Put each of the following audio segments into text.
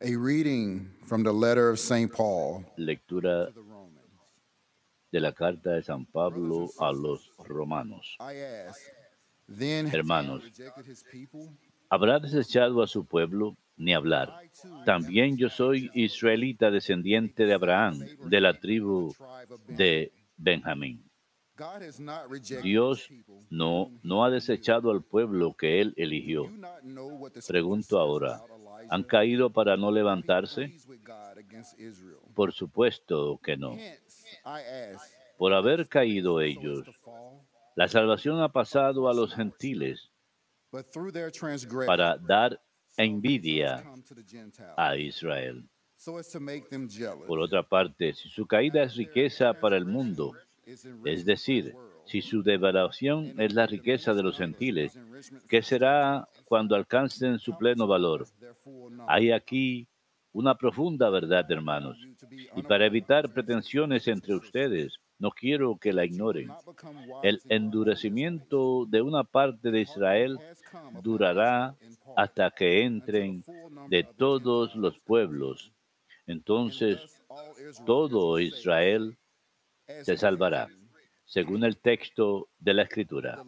A reading from the letter of St. Paul Lectura de la carta de San Pablo a los romanos. Hermanos. ¿Habrá desechado a su pueblo? Ni hablar. También yo soy israelita descendiente de Abraham, de la tribu de Benjamín. Dios no, no ha desechado al pueblo que él eligió. Pregunto ahora? ¿Han caído para no levantarse? Por supuesto que no. Por haber caído ellos, la salvación ha pasado a los gentiles para dar envidia a Israel. Por otra parte, si su caída es riqueza para el mundo, es decir, si su devaluación es la riqueza de los gentiles, ¿qué será cuando alcancen su pleno valor? Hay aquí una profunda verdad, hermanos. Y para evitar pretensiones entre ustedes, no quiero que la ignoren. El endurecimiento de una parte de Israel durará hasta que entren de todos los pueblos. Entonces todo Israel se salvará, según el texto de la Escritura.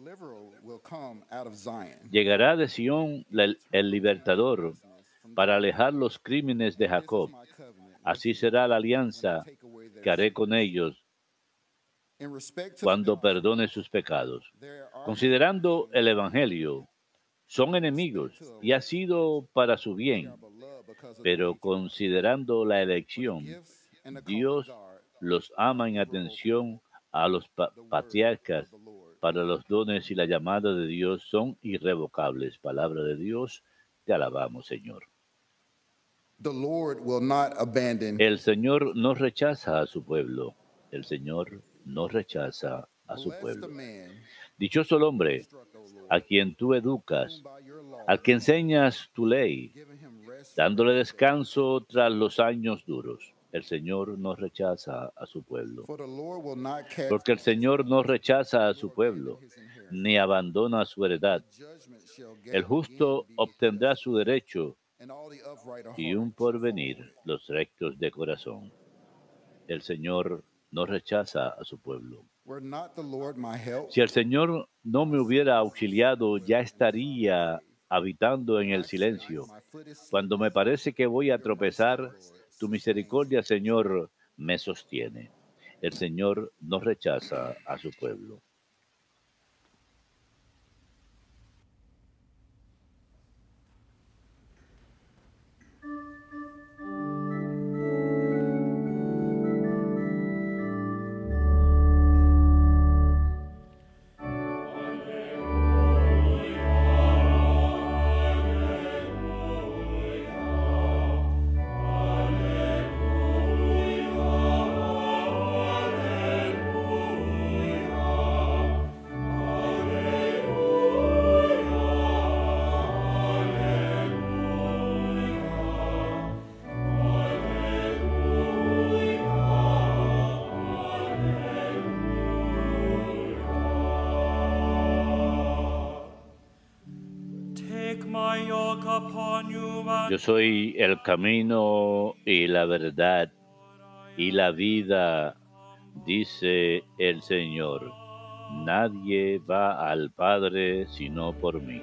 Llegará de Sión el libertador para alejar los crímenes de Jacob. Así será la alianza que haré con ellos cuando perdone sus pecados. Considerando el Evangelio, son enemigos y ha sido para su bien, pero considerando la elección, Dios los ama en atención a los pa- patriarcas para los dones y la llamada de Dios son irrevocables. Palabra de Dios, te alabamos, Señor. El Señor no rechaza a su pueblo. El Señor no rechaza a su pueblo. Dichoso el hombre a quien tú educas, al que enseñas tu ley, dándole descanso tras los años duros. El Señor no rechaza a su pueblo. Porque el Señor no rechaza a su pueblo, ni abandona su heredad. El justo obtendrá su derecho y un porvenir los rectos de corazón. El Señor no rechaza a su pueblo. Si el Señor no me hubiera auxiliado, ya estaría habitando en el silencio. Cuando me parece que voy a tropezar, tu misericordia, Señor, me sostiene. El Señor no rechaza a su pueblo. Yo soy el camino y la verdad y la vida, dice el Señor. Nadie va al Padre sino por mí.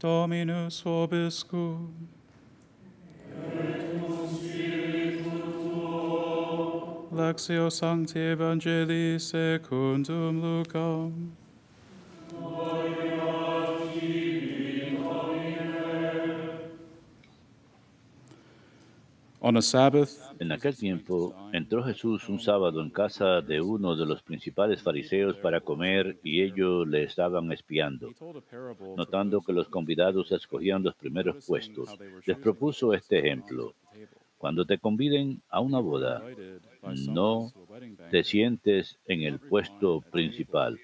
Dominus vobiscum. Lectio Sancti Evangelii secundum Lucam. En aquel tiempo entró Jesús un sábado en casa de uno de los principales fariseos para comer y ellos le estaban espiando. Notando que los convidados escogían los primeros puestos, les propuso este ejemplo. Cuando te conviden a una boda, no te sientes en el puesto principal.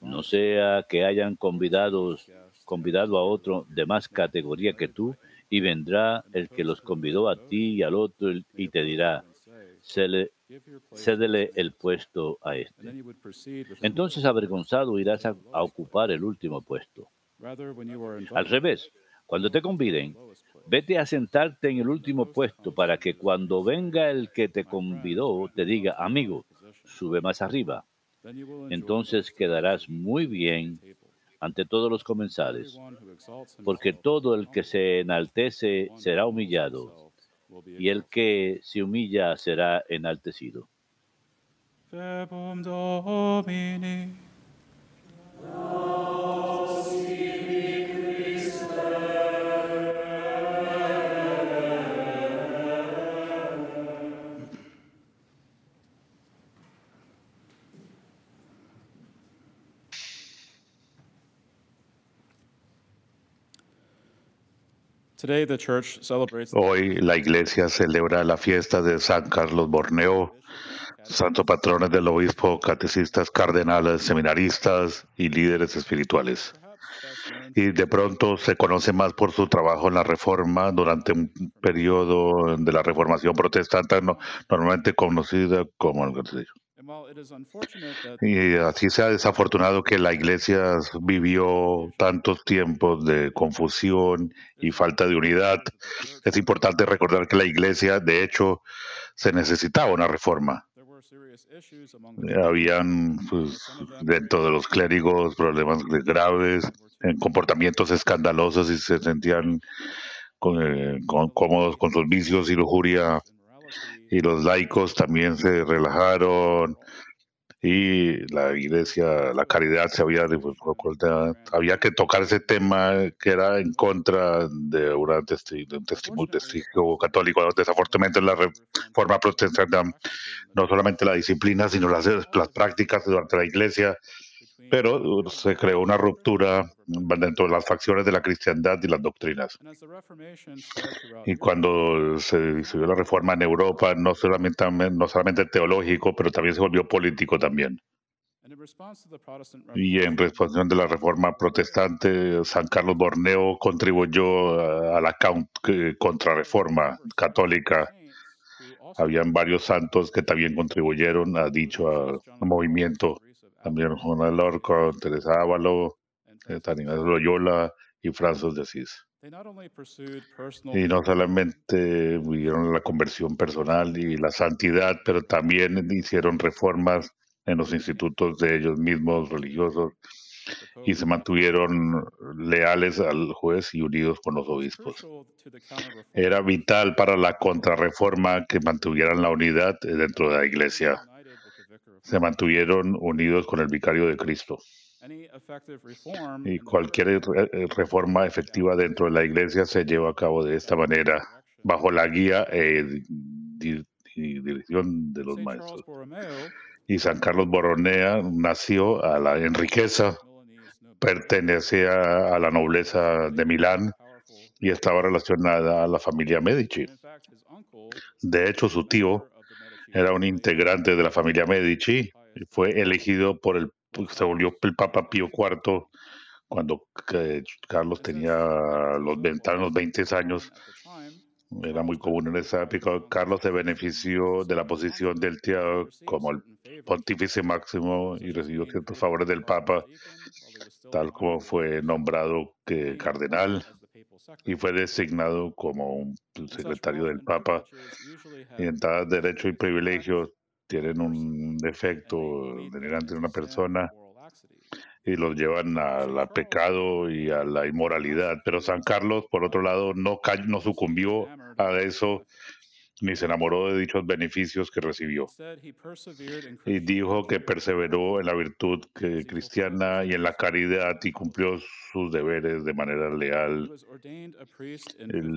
No sea que hayan convidados, convidado a otro de más categoría que tú y vendrá el que los convidó a ti y al otro y te dirá, Say, "Cele- give your place cédele el puesto a este. Entonces avergonzado irás a, a ocupar el último puesto. Al revés, cuando te conviden, vete a sentarte en el último puesto para que cuando venga el que te convidó te diga, amigo, sube más arriba. Entonces quedarás muy bien. Ante todos los comensales, porque todo el que se enaltece será humillado, y el que se humilla será enaltecido. Verbum Domini. Hoy la iglesia celebra la fiesta de San Carlos Borneo, santo patrones del obispo, catecistas, cardenales, seminaristas y líderes espirituales. Y de pronto se conoce más por su trabajo en la reforma durante un periodo de la reformación protestante, no- normalmente conocida como el Y así sea desafortunado que la iglesia vivió tantos tiempos de confusión y falta de unidad, es importante recordar que la iglesia, de hecho, se necesitaba una reforma. Eh, Habían pues, dentro de los clérigos problemas graves, en comportamientos escandalosos y se sentían con- eh, con- cómodos con sus vicios y lujuria y los laicos también se relajaron y la iglesia, la caridad se había había que tocar ese tema que era en contra de, una testi- de un testigo católico. Desafortunadamente en la reforma protestante no solamente la disciplina, sino las, las prácticas durante la iglesia, pero uh, se creó una ruptura dentro de las facciones de la cristiandad y las doctrinas. Y cuando se disolvió la reforma en Europa, no solamente, no solamente teológico, pero también se volvió político también. Y en respuesta de la reforma protestante, San Carlos Borneo contribuyó a la contrarreforma católica. Habían varios santos que también contribuyeron a dicho movimiento. También Juan Alorco, Teresa Ávalo, eh, Ignacio de Loyola y Francis de Asís. Y no solamente vivieron la conversión personal y la santidad, pero también hicieron reformas en los institutos de ellos mismos religiosos y se mantuvieron leales al juez y unidos con los obispos. Era vital para la contrarreforma que mantuvieran la unidad dentro de la iglesia. united with the vicar of Se mantuvieron unidos con el vicario de Cristo. Y cualquier eh, reforma efectiva dentro de la iglesia se lleva a cabo de esta manera, bajo la guía e di- y dirección de los maestros. Y San Carlos Borromea nació a la, en riqueza, pertenecía a la nobleza de Milán y estaba relacionada a la familia Medici. De hecho, su tío era un integrante de la familia Medici y fue elegido por el, se volvió el Papa Pío IV cuando eh, Carlos tenía los 20, los 20 años. Era muy común en esa época. Carlos se benefició de la posición del tío como el pontífice máximo y recibió ciertos favores del Papa, tal como fue nombrado que cardenal y fue designado como un secretario del Papa. Y en tal derecho y privilegios tienen un defecto delirante de una persona y los llevan al pecado y a la inmoralidad. Pero San Carlos, por otro lado, no, no sucumbió a eso ni se enamoró de dichos beneficios que recibió. Y dijo que perseveró en la virtud cristiana y en la caridad y cumplió sus deberes de manera leal.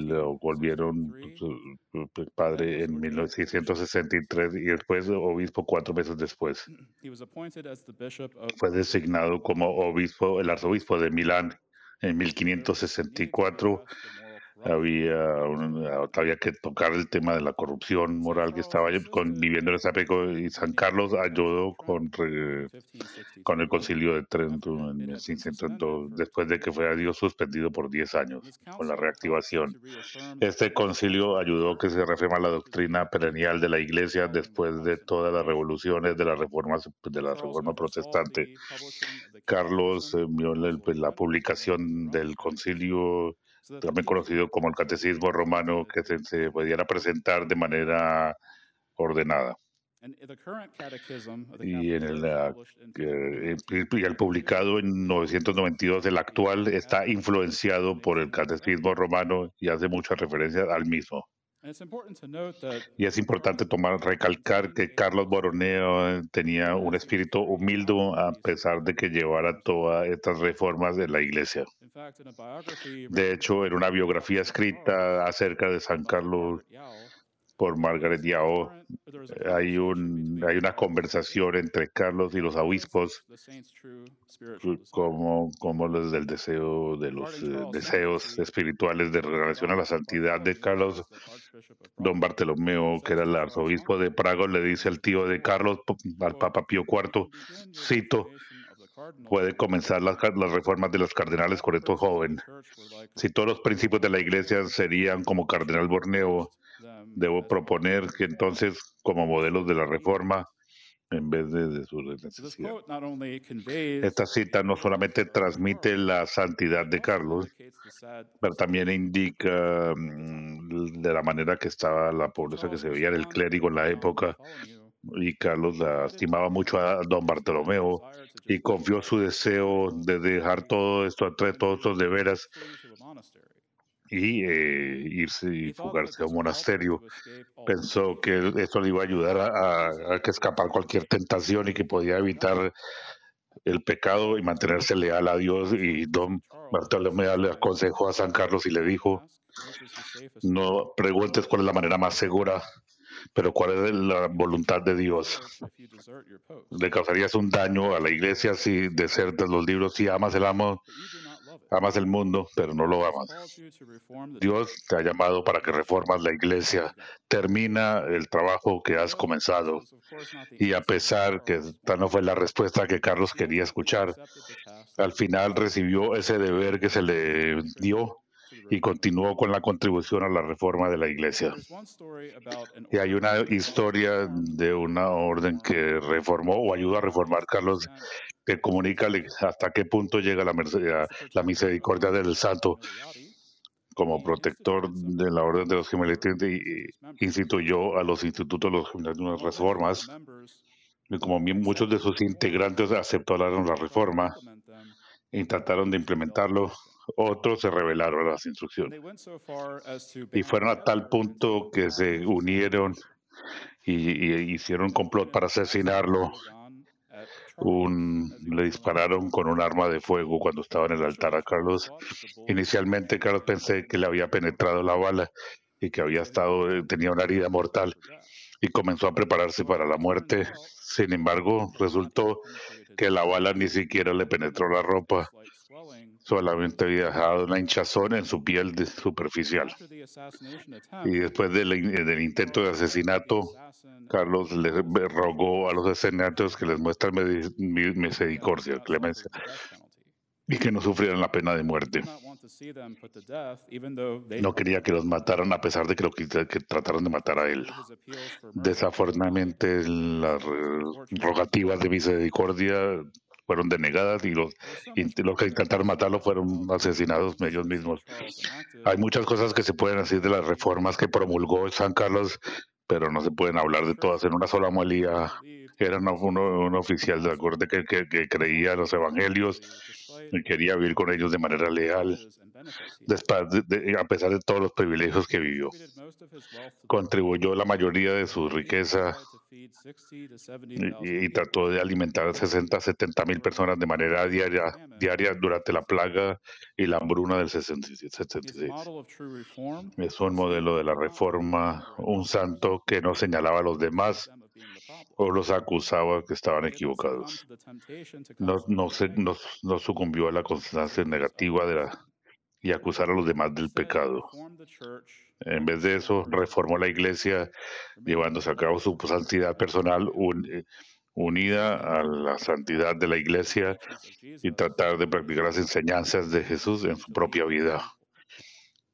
Lo volvieron 1563. su- su padre en 1663 y después obispo cuatro meses después. Fue designado como obispo, el arzobispo de Milán en 1564 había, un- había que tocar el tema de la corrupción moral que estaba conviviendo en esa época y San Carlos ayudó con, re- con el concilio de Trento en 1602, después de que fue Dios suspendido por 10 años con la reactivación. Este concilio ayudó que se reforma la doctrina perennial de la Iglesia después de todas las revoluciones de la reforma, de la reforma protestante. Carlos la, pues, la publicación del concilio también conocido como el Catecismo Romano, que se, se pudiera presentar de manera ordenada. Y en el, ah, que- y el publicado en 992, el actual, está influenciado por el Catecismo Romano y hace muchas referencias al mismo. Y es importante tomar, recalcar que Carlos Borromeo tenía un espíritu humilde a pesar de que llevara todas estas reformas de la iglesia. De hecho, en una biografía escrita acerca de San Carlos por Margaret Yao, hay, un, hay una conversación entre Carlos y los obispos como, como los del deseo de los eh, deseos espirituales de relación a la santidad de Carlos. Don Bartolomeo, que era el arzobispo de Praga, le dice al tío de Carlos, al Papa Pío IV, cito, puede comenzar las, las reformas de los cardenales con esto joven. Si todos los principios de la iglesia serían como Cardenal Borneo, debo proponer que entonces, como modelos de la reforma, en vez de, de su. Esta cita no solamente transmite la santidad de Carlos, pero también indica mm, de la manera que estaba la pobreza que se veía en el clérigo en la época. Y Carlos la estimaba mucho a don Bartolomeo y confió su deseo de dejar todo esto, entre todos estos deberes y eh, irse y fugarse a un monasterio. Pensó que esto le iba a ayudar a, a- escapar cualquier tentación y que podía evitar el pecado y mantenerse leal a Dios. Y don Bartolomé le aconsejó a San Carlos y le dijo, no preguntes cuál es la manera más segura, pero cuál es la voluntad de Dios. Le causarías un daño a la iglesia si desertas los libros, si amas el amo, amas el mundo, pero no lo amas. Dios te ha llamado para que reformas la iglesia. Termina el trabajo que has comenzado. Y a pesar que esta no fue la respuesta que Carlos quería escuchar, al final recibió ese deber que se le dio y continuó con la contribución a la reforma de la iglesia. Y hay una historia de una orden que reformó o ayudó a reformar Carlos que comunica hasta qué punto llega la, la misericordia del santo como protector de la orden de los gemelitos y instituyó a los institutos de los gemelitos unas reformas. y como muchos de sus integrantes aceptaron la reforma e trataron de implementarlo, otros se rebelaron a las instrucciones. Y fueron a tal punto que se unieron y, y hicieron un complot para asesinarlo. Un, le dispararon con un arma de fuego cuando estaba en el altar a Carlos. Inicialmente Carlos pensé que le había penetrado la bala y que había estado, eh, tenía una herida mortal y comenzó a prepararse para la muerte. Sin embargo, resultó que la bala ni siquiera le penetró la ropa, solamente había dejado una hinchazón en su piel de- superficial. Y después del, in- del intento de asesinato, Carlos le rogó a los asesinatos que les muestran misericordia, clemencia, y que no sufrieran la pena de muerte. No quería que los mataran a pesar de que, lo que trataron de matar a él. Desafortunadamente, las eh, rogativas de misericordia fueron denegadas y los, int- los que intentaron matarlo fueron asesinados ellos mismos. Hay muchas cosas que se pueden decir de las reformas que promulgó San Carlos, pero no se pueden hablar de todas en una sola Era una- uno- un oficial de la corte que, que- que creía los evangelios y quería vivir con ellos de manera leal, de- de- a pesar de todos los privilegios que vivió. Contribuyó la mayoría de su riqueza y, trató de alimentar a 60 a 70 mil personas de manera diaria, diaria durante la plaga y la hambruna del 66. 76. Es un modelo de la reforma, un santo que no señalaba a los demás o los acusaba que estaban equivocados. No, no, se, no, no sucumbió a la constancia negativa de la, y acusar a los demás del pecado. En vez de eso, reformó la iglesia llevándose a cabo su santidad personal un- eh, unida a la santidad de la iglesia y tratar de practicar las enseñanzas de Jesús en su propia vida.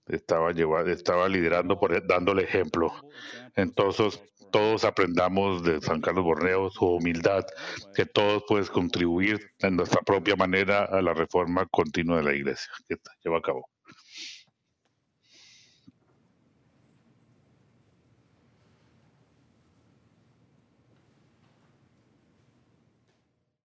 Estaba, lleva- estaba liderando, por, dándole ejemplo. Entonces, todos aprendamos de San Carlos Borneo su humildad, que todos pueden contribuir en nuestra propia manera a la reforma continua de la iglesia que lleva a cabo.